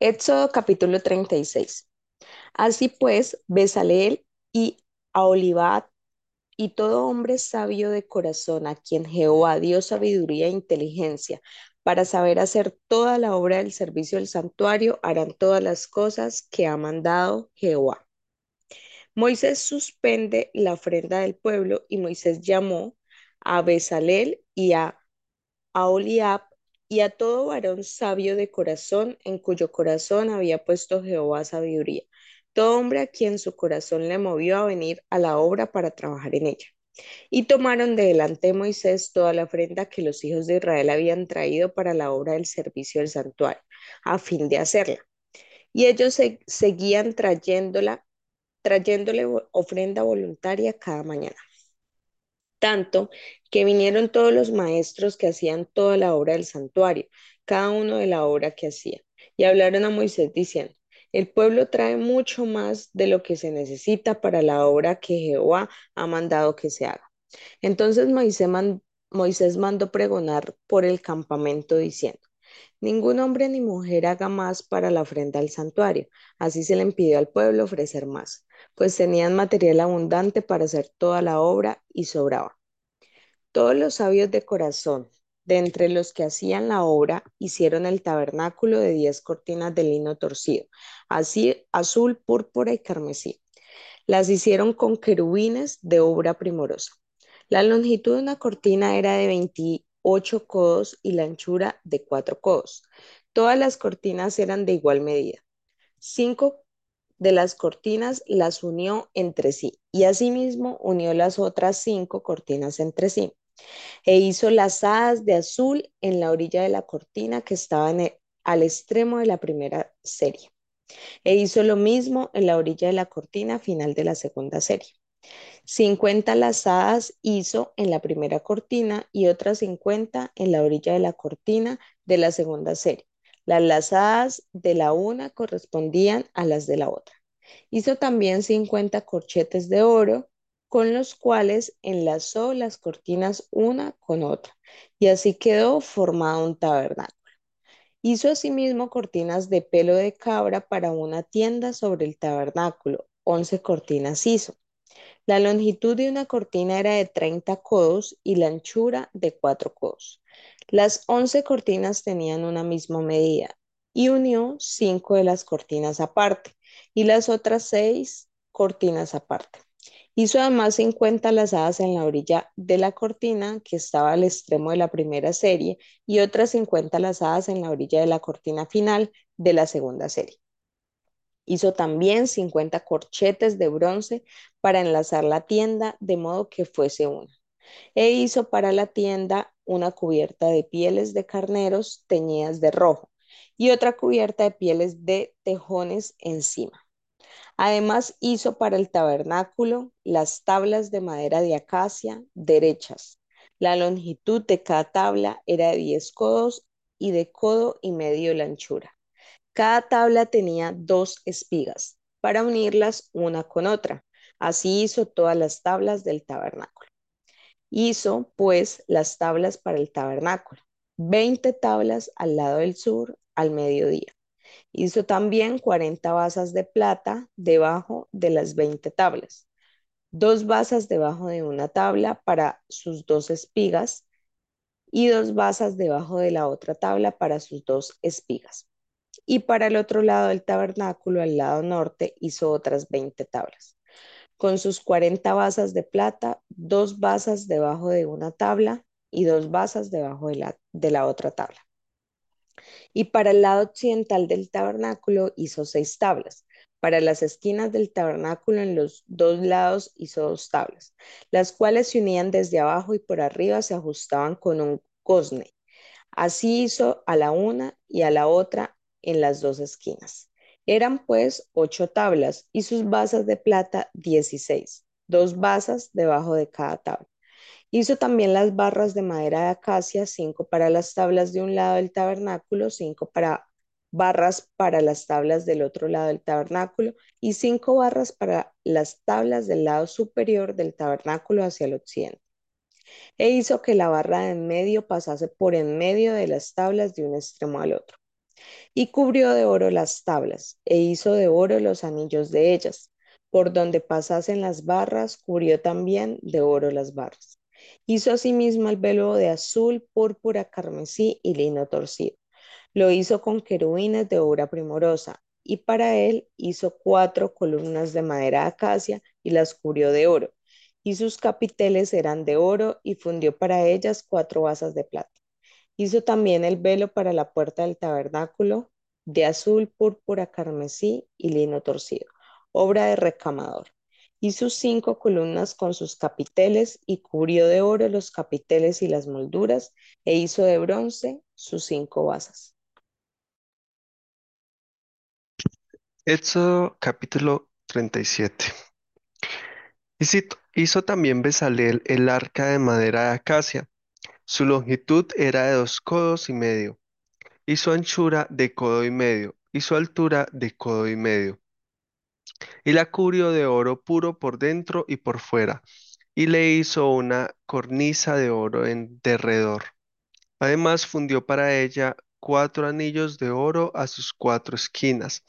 Éxodo capítulo 36. Así pues, Bezaleel y Aholibat y todo hombre sabio de corazón a quien Jehová dio sabiduría e inteligencia para saber hacer toda la obra del servicio del santuario, harán todas las cosas que ha mandado Jehová. Moisés suspende la ofrenda del pueblo y Moisés llamó a Bezalel y a Aholiab y a todo varón sabio de corazón, en cuyo corazón había puesto Jehová sabiduría, todo hombre a quien su corazón le movió a venir a la obra para trabajar en ella. Y tomaron de delante de Moisés toda la ofrenda que los hijos de Israel habían traído para la obra del servicio del santuario, a fin de hacerla. Y ellos seguían trayéndola, trayéndole ofrenda voluntaria cada mañana tanto que vinieron todos los maestros que hacían toda la obra del santuario, cada uno de la obra que hacía, y hablaron a Moisés diciendo, el pueblo trae mucho más de lo que se necesita para la obra que Jehová ha mandado que se haga. Entonces Moisés, mandó pregonar por el campamento diciendo, Ningún hombre ni mujer haga más para la ofrenda al santuario. Así se le impidió al pueblo ofrecer más, pues tenían material abundante para hacer toda la obra y sobraba. Todos los sabios de corazón, de entre los que hacían la obra, hicieron el tabernáculo de diez cortinas de lino torcido, así azul, púrpura y carmesí. Las hicieron con querubines de obra primorosa. La longitud de una cortina era de 28 codos y la anchura de 4 codos. Todas las cortinas eran de igual medida. Cinco de las cortinas las unió entre sí y asimismo unió las otras cinco cortinas entre sí e hizo las hadas de azul en la orilla de la cortina que estaba al extremo de la primera serie. E hizo lo mismo en la orilla de la cortina final de la segunda serie. 50 lazadas hizo en la primera cortina y otras 50 en la orilla de la cortina de la segunda serie. Las lazadas de la una correspondían a las de la otra. Hizo también 50 corchetes de oro con los cuales enlazó las cortinas una con otra, y así quedó formado un tabernáculo. Hizo asimismo cortinas de pelo de cabra para una tienda sobre el tabernáculo, once cortinas hizo. La longitud de una cortina era de 30 codos y la anchura de 4 codos. Las once cortinas tenían una misma medida y unió cinco de las cortinas aparte y las otras seis cortinas aparte. Hizo además 50 lazadas en la orilla de la cortina que estaba al extremo de la primera serie y otras 50 lazadas en la orilla de la cortina final de la segunda serie. Hizo también 50 corchetes de bronce para enlazar la tienda de modo que fuese una. E hizo para la tienda una cubierta de pieles de carneros teñidas de rojo y otra cubierta de pieles de tejones encima. Además hizo para el tabernáculo las tablas de madera de acacia derechas. La longitud de cada tabla era de 10 codos y de codo y medio la anchura. Cada tabla tenía dos espigas para unirlas una con otra. Así hizo todas las tablas del tabernáculo. Hizo pues las tablas para el tabernáculo, 20 tablas al lado del sur al mediodía Hizo también 40 basas de plata debajo de las 20 tablas, dos basas debajo de una tabla para sus dos espigas y dos basas debajo de la otra tabla para sus dos espigas. Y para el otro lado del tabernáculo, al lado norte, hizo otras 20 tablas. Con sus 40 basas de plata, dos basas debajo de una tabla y dos basas debajo de la, de la otra tabla. Y para el lado occidental del tabernáculo hizo seis tablas. Para las esquinas del tabernáculo en los dos lados hizo dos tablas, las cuales se unían desde abajo y por arriba se ajustaban con un cosne. Así hizo a la una y a la otra en las dos esquinas. Eran pues ocho tablas y sus basas de plata dieciséis, dos basas debajo de cada tabla. Hizo también las barras de madera de acacia, cinco para las tablas de un lado del tabernáculo, cinco para barras para las tablas del otro lado del tabernáculo y cinco barras para las tablas del lado superior del tabernáculo hacia el occidente. E hizo que la barra de en medio pasase por en medio de las tablas de un extremo al otro. Y cubrió de oro las tablas, e hizo de oro los anillos de ellas. Por donde pasasen las barras, cubrió también de oro las barras. Hizo asimismo el velo de azul, púrpura, carmesí y lino torcido. Lo hizo con querubines de obra primorosa, y para él hizo cuatro columnas de madera de acacia y las cubrió de oro. Y sus capiteles eran de oro, y fundió para ellas cuatro basas de plata. Hizo también el velo para la puerta del tabernáculo de azul, púrpura, carmesí y lino torcido, obra de recamador. Sus cinco columnas con sus capiteles y cubrió de oro los capiteles y las molduras e hizo de bronce sus cinco basas. Éxodo capítulo 37. Hizo, hizo también Bezalel el arca de madera de acacia. Su longitud era de dos codos y medio, y su anchura de codo y medio, y su altura de codo y medio. Y la cubrió de oro puro por dentro y por fuera, y le hizo una cornisa de oro en derredor. Además fundió para ella cuatro anillos de oro a sus cuatro esquinas,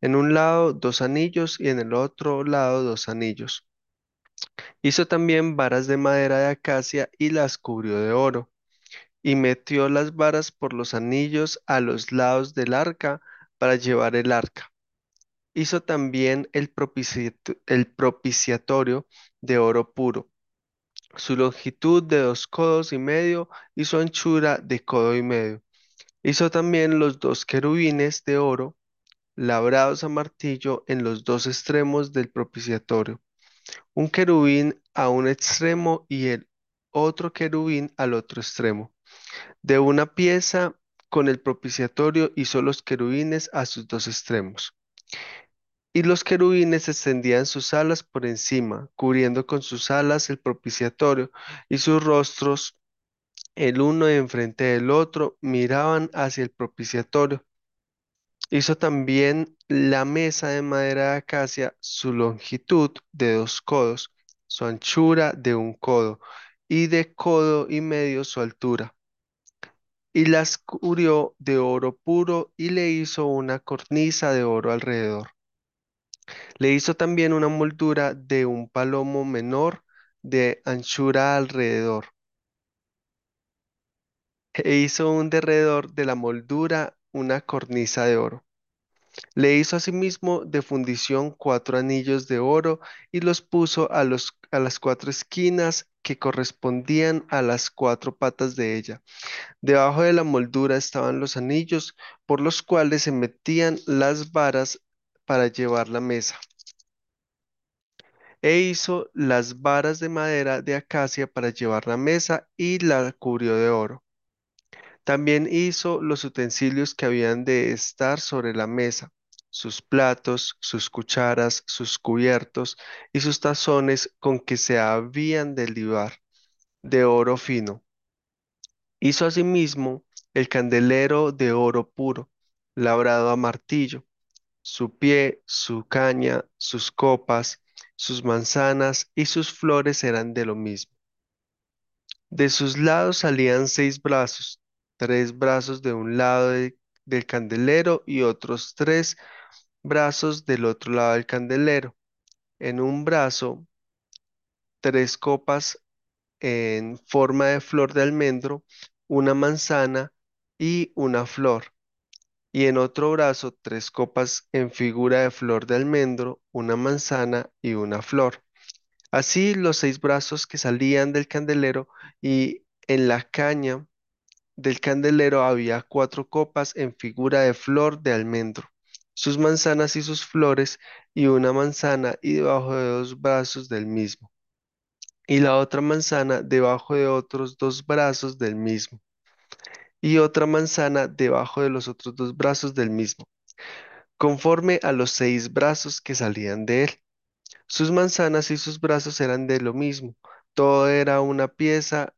en un lado dos anillos y en el otro lado dos anillos. Hizo también varas de madera de acacia y las cubrió de oro, y metió las varas por los anillos a los lados del arca para llevar el arca. Hizo también el, propiciato- el propiciatorio de oro puro, su longitud de dos codos y medio y su anchura de codo y medio. Hizo también los dos querubines de oro labrados a martillo en los dos extremos del propiciatorio, un querubín a un extremo y el otro querubín al otro extremo. De una pieza con el propiciatorio hizo los querubines a sus dos extremos. Y los querubines extendían sus alas por encima, cubriendo con sus alas el propiciatorio, y sus rostros, el uno enfrente del otro, miraban hacia el propiciatorio. Hizo también la mesa de madera de acacia, su longitud de dos codos, su anchura de un codo, y de codo y medio su altura. Y las cubrió de oro puro y le hizo una cornisa de oro alrededor. Le hizo también una moldura de un palomo menor de anchura alrededor. E hizo un derredor de la moldura una cornisa de oro. Le hizo asimismo de fundición cuatro anillos de oro y los puso a, los, a las cuatro esquinas que correspondían a las cuatro patas de ella. Debajo de la moldura estaban los anillos por los cuales se metían las varas para llevar la mesa. E hizo las varas de madera de acacia para llevar la mesa y la cubrió de oro. También hizo los utensilios que habían de estar sobre la mesa, sus platos, sus cucharas, sus cubiertos y sus tazones con que se habían de libar, de oro fino. Hizo asimismo el candelero de oro puro, labrado a martillo, su pie, su caña, sus copas, sus manzanas y sus flores eran de lo mismo. De sus lados salían seis brazos, tres brazos de un lado de- del candelero y otros tres brazos del otro lado del candelero. En un brazo, tres copas en forma de flor de almendro, una manzana y una flor. Y en otro brazo, tres copas en figura de flor de almendro, una manzana y una flor. Así los seis brazos que salían del candelero y en la caña del candelero había cuatro copas en figura de flor de almendro, sus manzanas y sus flores, y una manzana y debajo de dos brazos del mismo, y la otra manzana debajo de otros dos brazos del mismo, y otra manzana debajo de los otros dos brazos del mismo, conforme a los seis brazos que salían de él. Sus manzanas y sus brazos eran de lo mismo, todo era una pieza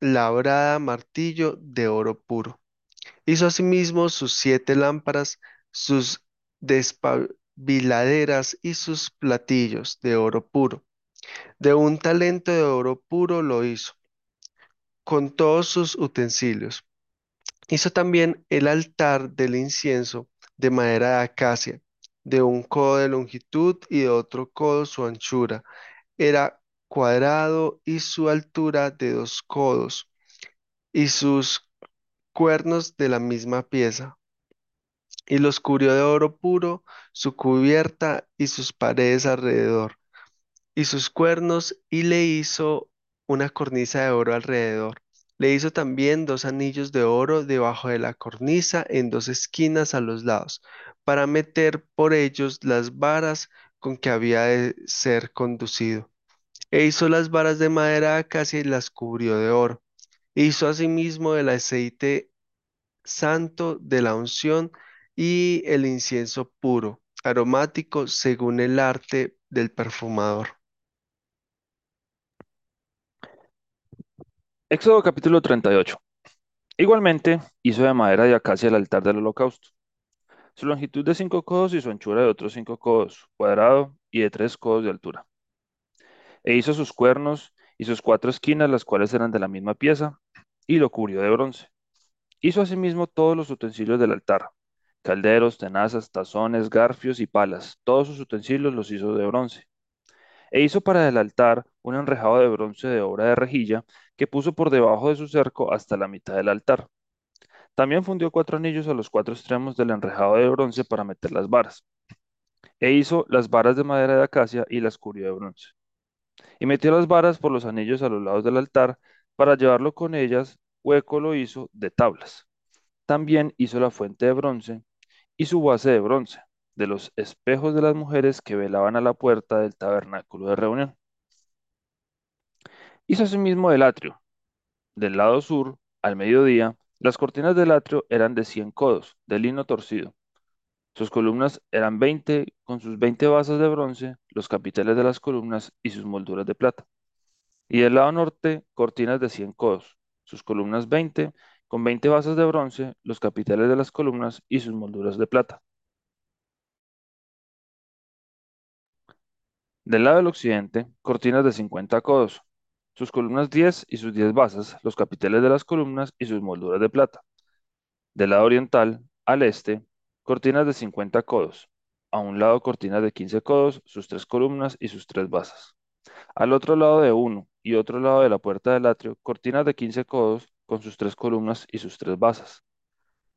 labrada martillo de oro puro. Hizo asimismo sus siete lámparas, sus despabiladeras y sus platillos de oro puro. De un talento de oro puro lo hizo, con todos sus utensilios. Hizo también el altar del incienso de madera de acacia, de un codo de longitud y de otro codo su anchura. Era cuadrado y su altura de dos codos, y sus cuernos de la misma pieza. Y los cubrió de oro puro, su cubierta y sus paredes alrededor, y sus cuernos, y le hizo una cornisa de oro alrededor. Le hizo también dos anillos de oro debajo de la cornisa en dos esquinas a los lados, para meter por ellos las varas con que había de ser conducido. E hizo las varas de madera de acacia y las cubrió de oro. Hizo asimismo el aceite santo de la unción y el incienso puro, aromático según el arte del perfumador. Éxodo capítulo 38. Igualmente hizo de madera de acacia el altar del holocausto. Su longitud de cinco codos y su anchura de otros cinco codos, cuadrado y de tres codos de altura. E hizo sus cuernos y sus cuatro esquinas, las cuales eran de la misma pieza, y lo cubrió de bronce. Hizo asimismo todos los utensilios del altar, calderos, tenazas, tazones, garfios y palas. Todos sus utensilios los hizo de bronce. E hizo para el altar un enrejado de bronce de obra de rejilla que puso por debajo de su cerco hasta la mitad del altar. También fundió cuatro anillos a los cuatro extremos del enrejado de bronce para meter las varas. E hizo las varas de madera de acacia y las cubrió de bronce. Y metió las varas por los anillos a los lados del altar para llevarlo con ellas, hueco lo hizo de tablas. También hizo la fuente de bronce y su base de bronce, de los espejos de las mujeres que velaban a la puerta del tabernáculo de reunión. Hizo asimismo el atrio. Del lado sur, al mediodía, las cortinas del atrio eran de cien codos, de lino torcido. Sus columnas eran veinte, con sus veinte basas de bronce, los capiteles de las columnas y sus molduras de plata. Y del lado norte, cortinas de cien codos, sus columnas veinte, con veinte basas de bronce, los capiteles de las columnas y sus molduras de plata. Del lado del occidente, cortinas de cincuenta codos, sus columnas diez y sus diez basas, los capiteles de las columnas y sus molduras de plata. Del lado oriental, al este, cortinas de cincuenta codos. A un lado cortinas de quince codos, sus tres columnas y sus tres basas. Al otro lado de uno y otro lado de la puerta del atrio, cortinas de quince codos con sus tres columnas y sus tres basas.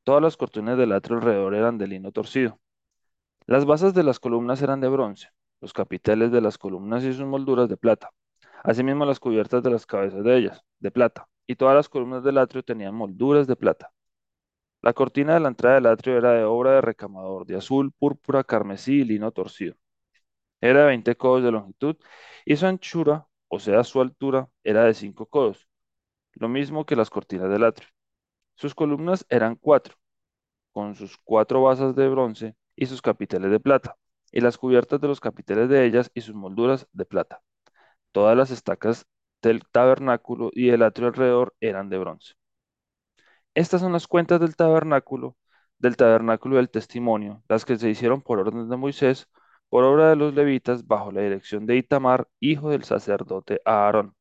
Todas las cortinas del atrio alrededor eran de lino torcido. Las basas de las columnas eran de bronce, los capiteles de las columnas y sus molduras de plata. Asimismo las cubiertas de las cabezas de ellas, de plata, y todas las columnas del atrio tenían molduras de plata. La cortina de la entrada del atrio era de obra de recamador, de azul, púrpura, carmesí y lino torcido. Era de 20 codos de longitud y su anchura, o sea, su altura, era de 5 codos, lo mismo que las cortinas del atrio. Sus columnas eran cuatro, con sus cuatro basas de bronce y sus capiteles de plata, y las cubiertas de los capiteles de ellas y sus molduras de plata. Todas las estacas del tabernáculo y el atrio alrededor eran de bronce. Estas son las cuentas del tabernáculo, del tabernáculo del testimonio, las que se hicieron por orden de Moisés, por obra de los levitas, bajo la dirección de Itamar, hijo del sacerdote Aarón.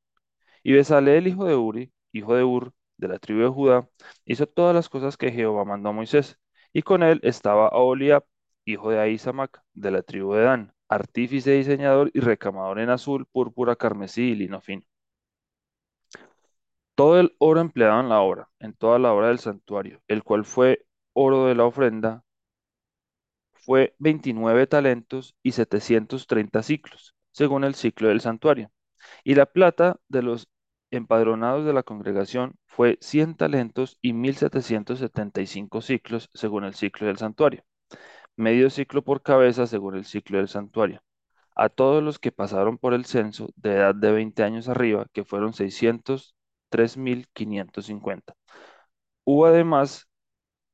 Y Besaleel, hijo de Uri, hijo de Ur, de la tribu de Judá, hizo todas las cosas que Jehová mandó a Moisés. Y con él estaba Aholiab, hijo de Ahisamac, de la tribu de Dan, artífice, diseñador y recamador en azul, púrpura, carmesí y lino fino. Todo el oro empleado en la obra, en toda la obra del santuario, el cual fue oro de la ofrenda, fue 29 talentos y 730 ciclos, según el ciclo del santuario. Y la plata de los empadronados de la congregación fue 100 talentos y 1775 ciclos, según el ciclo del santuario. Medio ciclo por cabeza, según el ciclo del santuario. A todos los que pasaron por el censo de edad de 20 años arriba, que fueron 603.550. Hubo además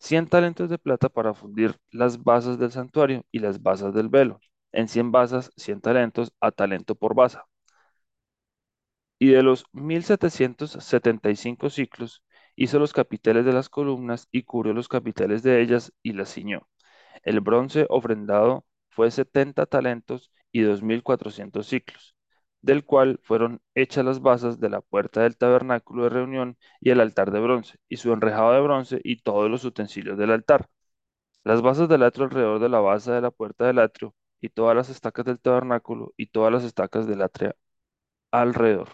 100 talentos de plata para fundir las basas del santuario y las basas del velo. En 100 basas, 100 talentos a talento por basa. Y de los 1775 ciclos, hizo los capiteles de las columnas y cubrió los capiteles de ellas y las ciñó. El bronce ofrendado fue 70 talentos y 2400 ciclos. del cual fueron hechas las basas de la puerta del tabernáculo de reunión y el altar de bronce, y su enrejado de bronce y todos los utensilios del altar. Las basas del atrio alrededor de la base de la puerta del atrio, y todas las estacas del tabernáculo, y todas las estacas del atrio alrededor.